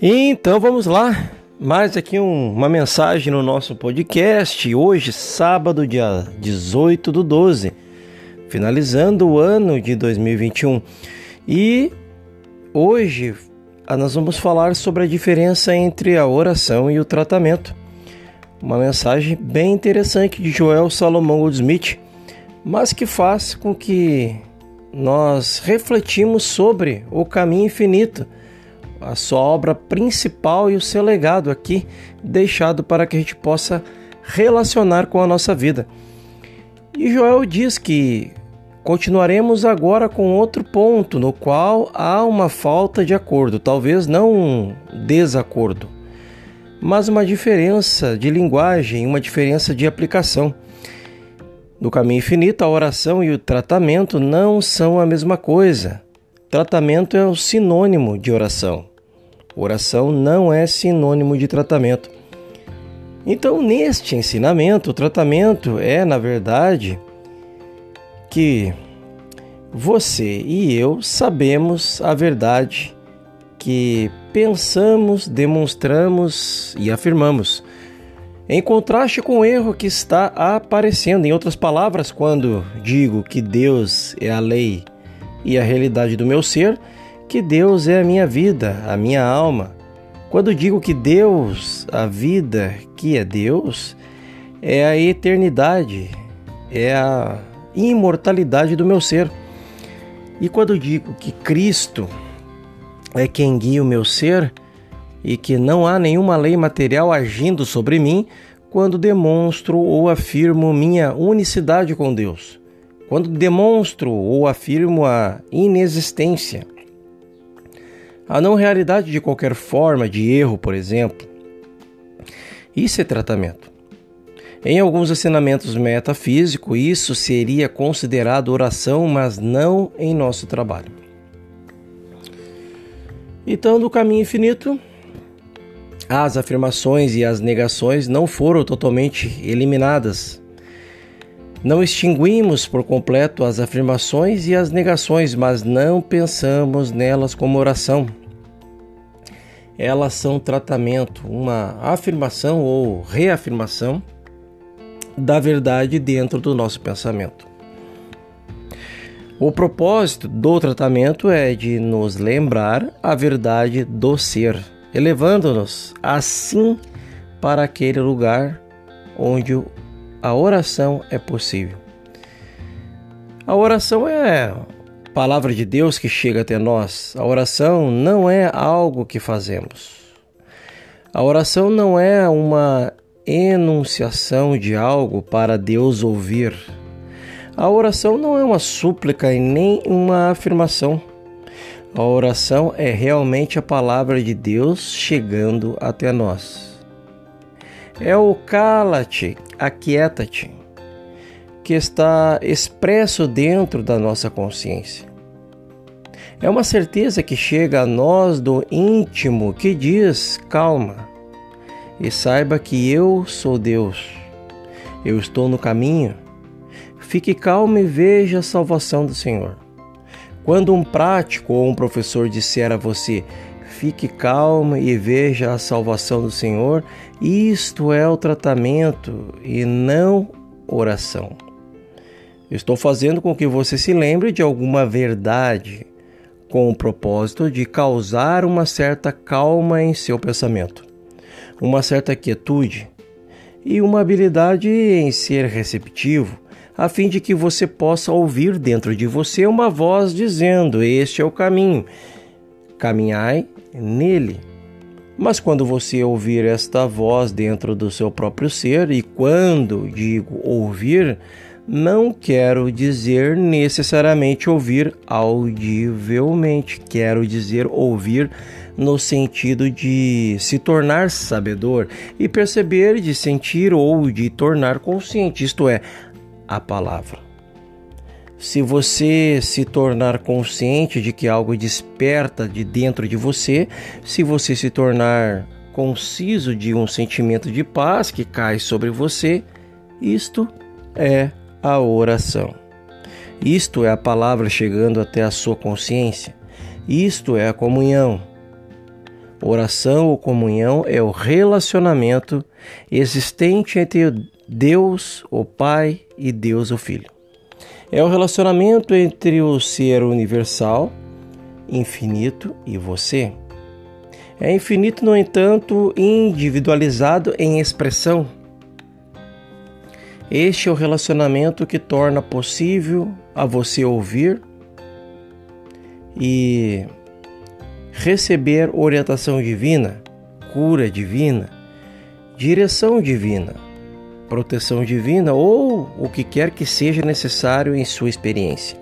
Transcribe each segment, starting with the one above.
Então vamos lá, mais aqui um, uma mensagem no nosso podcast. Hoje, sábado, dia 18 do 12, finalizando o ano de 2021. E hoje ah, nós vamos falar sobre a diferença entre a oração e o tratamento. Uma mensagem bem interessante de Joel Salomão Goldsmith, mas que faz com que nós refletimos sobre o caminho infinito a sua obra principal e o seu legado aqui deixado para que a gente possa relacionar com a nossa vida. E Joel diz que continuaremos agora com outro ponto no qual há uma falta de acordo, talvez não um desacordo, mas uma diferença de linguagem, uma diferença de aplicação. No caminho infinito, a oração e o tratamento não são a mesma coisa. Tratamento é o sinônimo de oração. Oração não é sinônimo de tratamento. Então, neste ensinamento, o tratamento é, na verdade, que você e eu sabemos a verdade que pensamos, demonstramos e afirmamos. Em contraste com o erro que está aparecendo, em outras palavras, quando digo que Deus é a lei e a realidade do meu ser, que Deus é a minha vida, a minha alma. Quando digo que Deus, a vida que é Deus, é a eternidade, é a imortalidade do meu ser. E quando digo que Cristo é quem guia o meu ser e que não há nenhuma lei material agindo sobre mim, quando demonstro ou afirmo minha unicidade com Deus quando demonstro ou afirmo a inexistência, a não realidade de qualquer forma de erro, por exemplo. Isso é tratamento. Em alguns ensinamentos metafísicos, isso seria considerado oração, mas não em nosso trabalho. Então, no caminho infinito, as afirmações e as negações não foram totalmente eliminadas não extinguimos por completo as afirmações e as negações, mas não pensamos nelas como oração. Elas são tratamento, uma afirmação ou reafirmação da verdade dentro do nosso pensamento. O propósito do tratamento é de nos lembrar a verdade do ser, elevando-nos assim para aquele lugar onde a oração é possível. A oração é a palavra de Deus que chega até nós. A oração não é algo que fazemos. A oração não é uma enunciação de algo para Deus ouvir. A oração não é uma súplica e nem uma afirmação. A oração é realmente a palavra de Deus chegando até nós é o cala-te, aquieta-te, que está expresso dentro da nossa consciência. É uma certeza que chega a nós do íntimo que diz: calma, e saiba que eu sou Deus. Eu estou no caminho. Fique calmo e veja a salvação do Senhor. Quando um prático ou um professor disser a você: fique calmo e veja a salvação do Senhor. Isto é o tratamento e não oração. Estou fazendo com que você se lembre de alguma verdade, com o propósito de causar uma certa calma em seu pensamento, uma certa quietude e uma habilidade em ser receptivo, a fim de que você possa ouvir dentro de você uma voz dizendo: Este é o caminho, caminhai nele. Mas quando você ouvir esta voz dentro do seu próprio ser, e quando digo ouvir, não quero dizer necessariamente ouvir audivelmente, quero dizer ouvir no sentido de se tornar sabedor e perceber, de sentir ou de tornar consciente, isto é, a palavra. Se você se tornar consciente de que algo desperta de dentro de você, se você se tornar conciso de um sentimento de paz que cai sobre você, isto é a oração. Isto é a palavra chegando até a sua consciência. Isto é a comunhão. Oração ou comunhão é o relacionamento existente entre Deus, o Pai, e Deus, o Filho. É o relacionamento entre o ser universal, infinito, e você. É infinito, no entanto, individualizado em expressão. Este é o relacionamento que torna possível a você ouvir e receber orientação divina, cura divina, direção divina, proteção divina ou o que quer que seja necessário em sua experiência.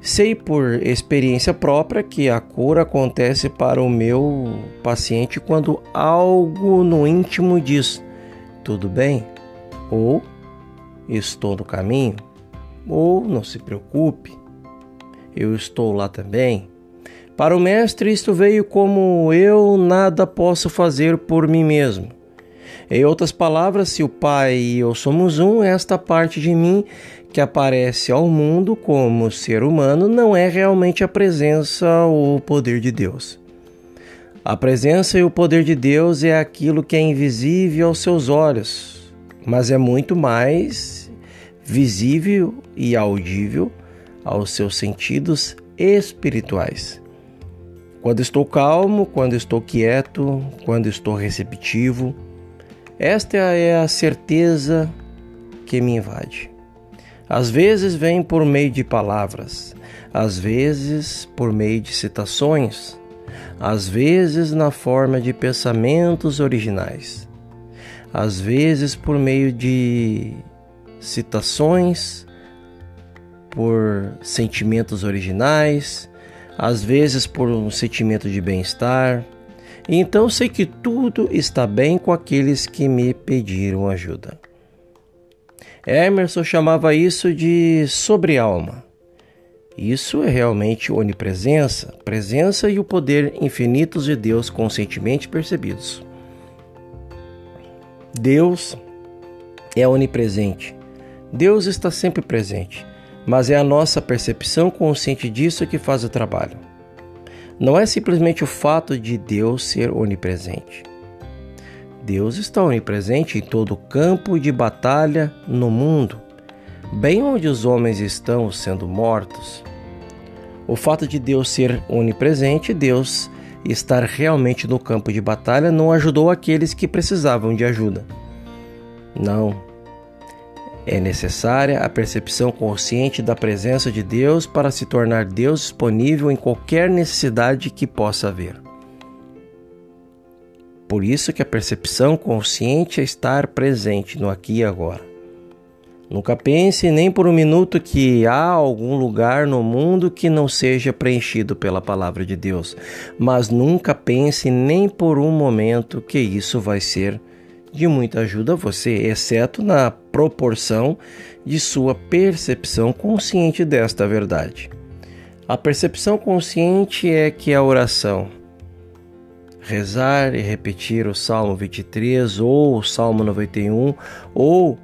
Sei por experiência própria que a cura acontece para o meu paciente quando algo no íntimo diz: tudo bem, ou estou no caminho, ou não se preocupe, eu estou lá também. Para o Mestre, isto veio como eu nada posso fazer por mim mesmo. Em outras palavras, se o Pai e eu somos um, esta parte de mim que aparece ao mundo como ser humano não é realmente a presença ou o poder de Deus. A presença e o poder de Deus é aquilo que é invisível aos seus olhos, mas é muito mais visível e audível aos seus sentidos espirituais. Quando estou calmo, quando estou quieto, quando estou receptivo, esta é a certeza que me invade. Às vezes vem por meio de palavras, às vezes por meio de citações, às vezes na forma de pensamentos originais, às vezes por meio de citações, por sentimentos originais, às vezes por um sentimento de bem-estar. Então sei que tudo está bem com aqueles que me pediram ajuda. Emerson chamava isso de sobre-alma. Isso é realmente onipresença, presença e o poder infinitos de Deus conscientemente percebidos. Deus é onipresente. Deus está sempre presente mas é a nossa percepção consciente disso que faz o trabalho. Não é simplesmente o fato de Deus ser onipresente. Deus está onipresente em todo campo de batalha no mundo, bem onde os homens estão sendo mortos. O fato de Deus ser onipresente, Deus estar realmente no campo de batalha, não ajudou aqueles que precisavam de ajuda. Não, é necessária a percepção consciente da presença de Deus para se tornar Deus disponível em qualquer necessidade que possa haver. Por isso que a percepção consciente é estar presente no aqui e agora. Nunca pense nem por um minuto que há algum lugar no mundo que não seja preenchido pela palavra de Deus, mas nunca pense nem por um momento que isso vai ser de muita ajuda a você, exceto na proporção de sua percepção consciente desta verdade. A percepção consciente é que a oração, rezar e repetir o Salmo 23 ou o Salmo 91 ou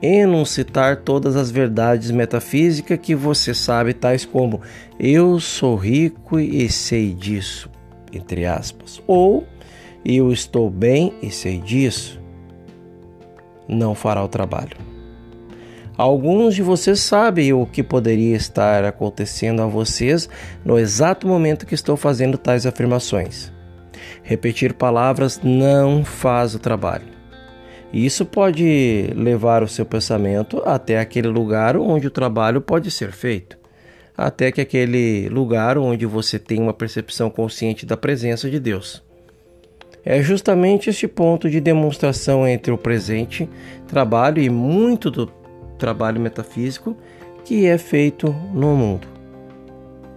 enuncitar todas as verdades metafísicas que você sabe, tais como eu sou rico e sei disso, entre aspas, ou eu estou bem e sei disso não fará o trabalho. Alguns de vocês sabem o que poderia estar acontecendo a vocês no exato momento que estou fazendo tais afirmações. Repetir palavras não faz o trabalho. Isso pode levar o seu pensamento até aquele lugar onde o trabalho pode ser feito, até que aquele lugar onde você tem uma percepção consciente da presença de Deus. É justamente este ponto de demonstração entre o presente trabalho e muito do trabalho metafísico que é feito no mundo.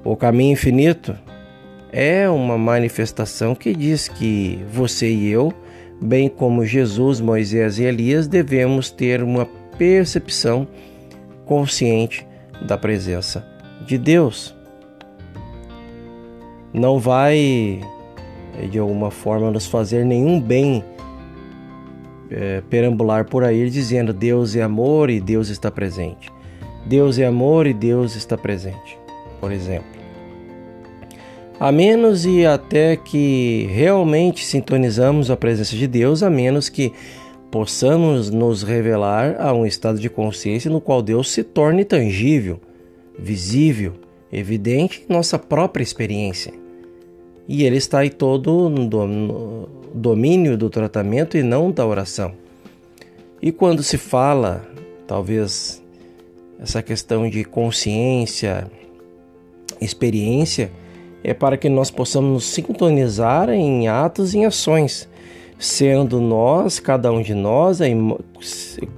O caminho infinito é uma manifestação que diz que você e eu, bem como Jesus, Moisés e Elias, devemos ter uma percepção consciente da presença de Deus. Não vai de alguma forma nos fazer nenhum bem é, perambular por aí dizendo Deus é amor e Deus está presente. Deus é amor e Deus está presente, por exemplo. A menos e até que realmente sintonizamos a presença de Deus, a menos que possamos nos revelar a um estado de consciência no qual Deus se torne tangível, visível, evidente em nossa própria experiência. E Ele está aí todo no domínio do tratamento e não da oração. E quando se fala, talvez, essa questão de consciência, experiência, é para que nós possamos nos sintonizar em atos e em ações, sendo nós, cada um de nós,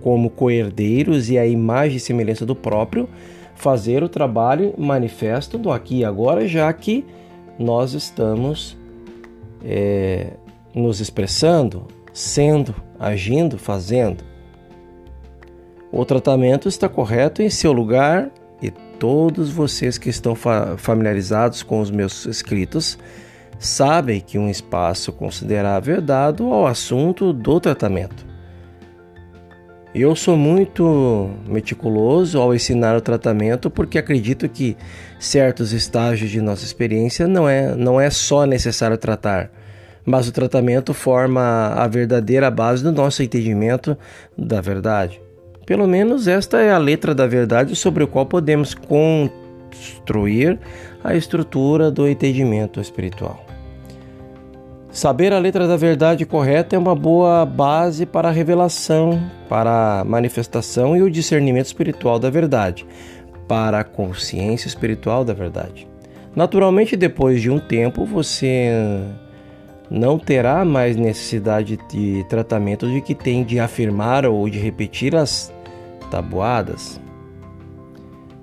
como coerdeiros e a imagem e semelhança do próprio, fazer o trabalho manifesto do aqui e agora, já que nós estamos é, nos expressando, sendo, agindo, fazendo. O tratamento está correto em seu lugar e todos vocês que estão familiarizados com os meus escritos sabem que um espaço considerável é dado ao assunto do tratamento. Eu sou muito meticuloso ao ensinar o tratamento porque acredito que certos estágios de nossa experiência não é, não é só necessário tratar, mas o tratamento forma a verdadeira base do nosso entendimento da verdade. Pelo menos esta é a letra da verdade sobre o qual podemos construir a estrutura do entendimento espiritual. Saber a letra da verdade correta é uma boa base para a revelação, para a manifestação e o discernimento espiritual da verdade, para a consciência espiritual da verdade. Naturalmente, depois de um tempo, você não terá mais necessidade de tratamento de que tem de afirmar ou de repetir as tabuadas.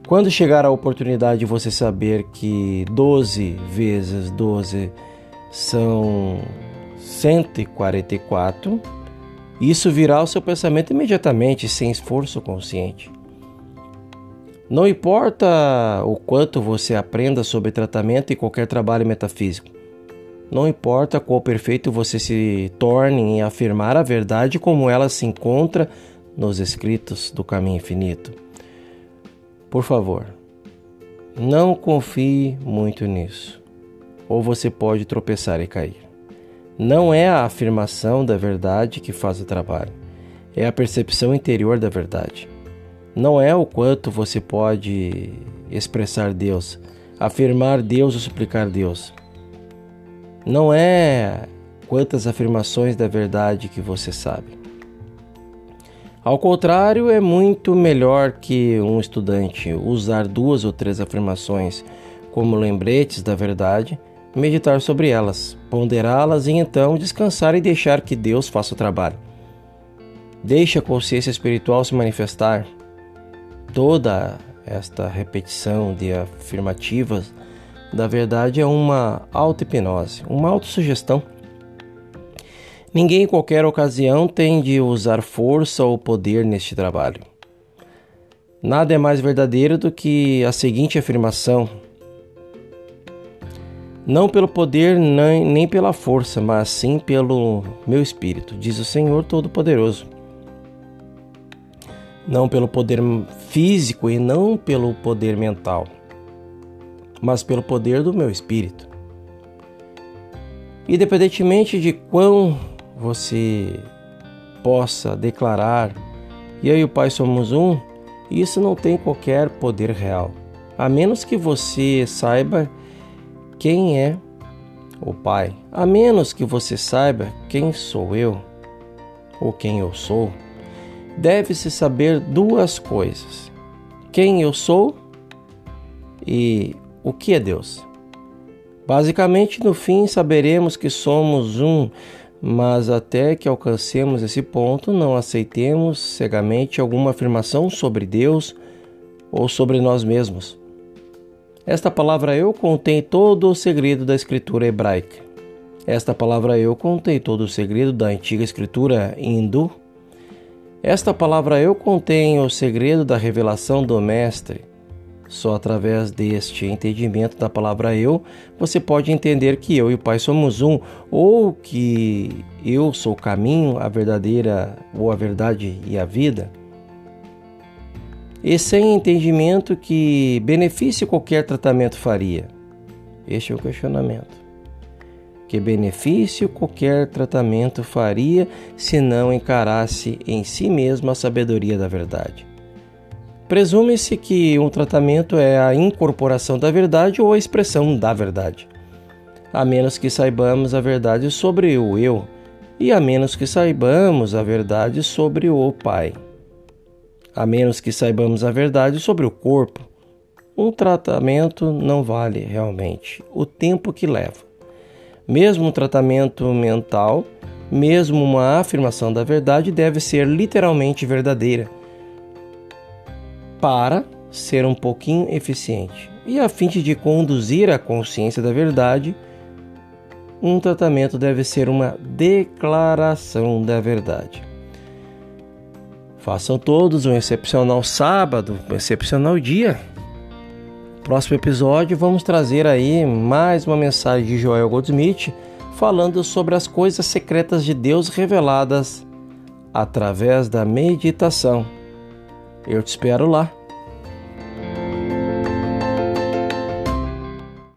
Quando chegar a oportunidade de você saber que 12 vezes 12 são 144, isso virá ao seu pensamento imediatamente, sem esforço consciente. Não importa o quanto você aprenda sobre tratamento e qualquer trabalho metafísico, não importa qual perfeito você se torne em afirmar a verdade como ela se encontra nos escritos do caminho infinito. Por favor, não confie muito nisso, ou você pode tropeçar e cair. Não é a afirmação da verdade que faz o trabalho, é a percepção interior da verdade. Não é o quanto você pode expressar Deus, afirmar Deus ou suplicar Deus não é quantas afirmações da verdade que você sabe. Ao contrário, é muito melhor que um estudante usar duas ou três afirmações como lembretes da verdade, meditar sobre elas, ponderá-las e então descansar e deixar que Deus faça o trabalho. Deixe a consciência espiritual se manifestar. Toda esta repetição de afirmativas da verdade é uma auto-hipnose, uma autossugestão. Ninguém em qualquer ocasião tem de usar força ou poder neste trabalho. Nada é mais verdadeiro do que a seguinte afirmação: Não pelo poder nem, nem pela força, mas sim pelo meu espírito, diz o Senhor Todo-Poderoso. Não pelo poder físico e não pelo poder mental mas pelo poder do meu espírito. Independentemente de quão você possa declarar eu e o Pai somos um, isso não tem qualquer poder real, a menos que você saiba quem é o Pai, a menos que você saiba quem sou eu ou quem eu sou. Deve-se saber duas coisas: quem eu sou e o que é Deus? Basicamente, no fim, saberemos que somos um, mas até que alcancemos esse ponto, não aceitemos cegamente alguma afirmação sobre Deus ou sobre nós mesmos. Esta palavra eu contém todo o segredo da escritura hebraica. Esta palavra eu contém todo o segredo da antiga escritura hindu. Esta palavra eu contém o segredo da revelação do Mestre. Só através deste entendimento da palavra eu, você pode entender que eu e o Pai somos um, ou que eu sou o caminho, a verdadeira ou a verdade e a vida. E sem entendimento que benefício qualquer tratamento faria. Este é o questionamento. Que benefício qualquer tratamento faria se não encarasse em si mesmo a sabedoria da verdade? Presume-se que um tratamento é a incorporação da verdade ou a expressão da verdade, a menos que saibamos a verdade sobre o eu e a menos que saibamos a verdade sobre o Pai. A menos que saibamos a verdade sobre o corpo, um tratamento não vale realmente o tempo que leva. Mesmo um tratamento mental, mesmo uma afirmação da verdade deve ser literalmente verdadeira para ser um pouquinho eficiente. E a fim de conduzir a consciência da verdade, um tratamento deve ser uma declaração da verdade. Façam todos um excepcional sábado, um excepcional dia. Próximo episódio vamos trazer aí mais uma mensagem de Joel Goldsmith falando sobre as coisas secretas de Deus reveladas através da meditação. Eu te espero lá.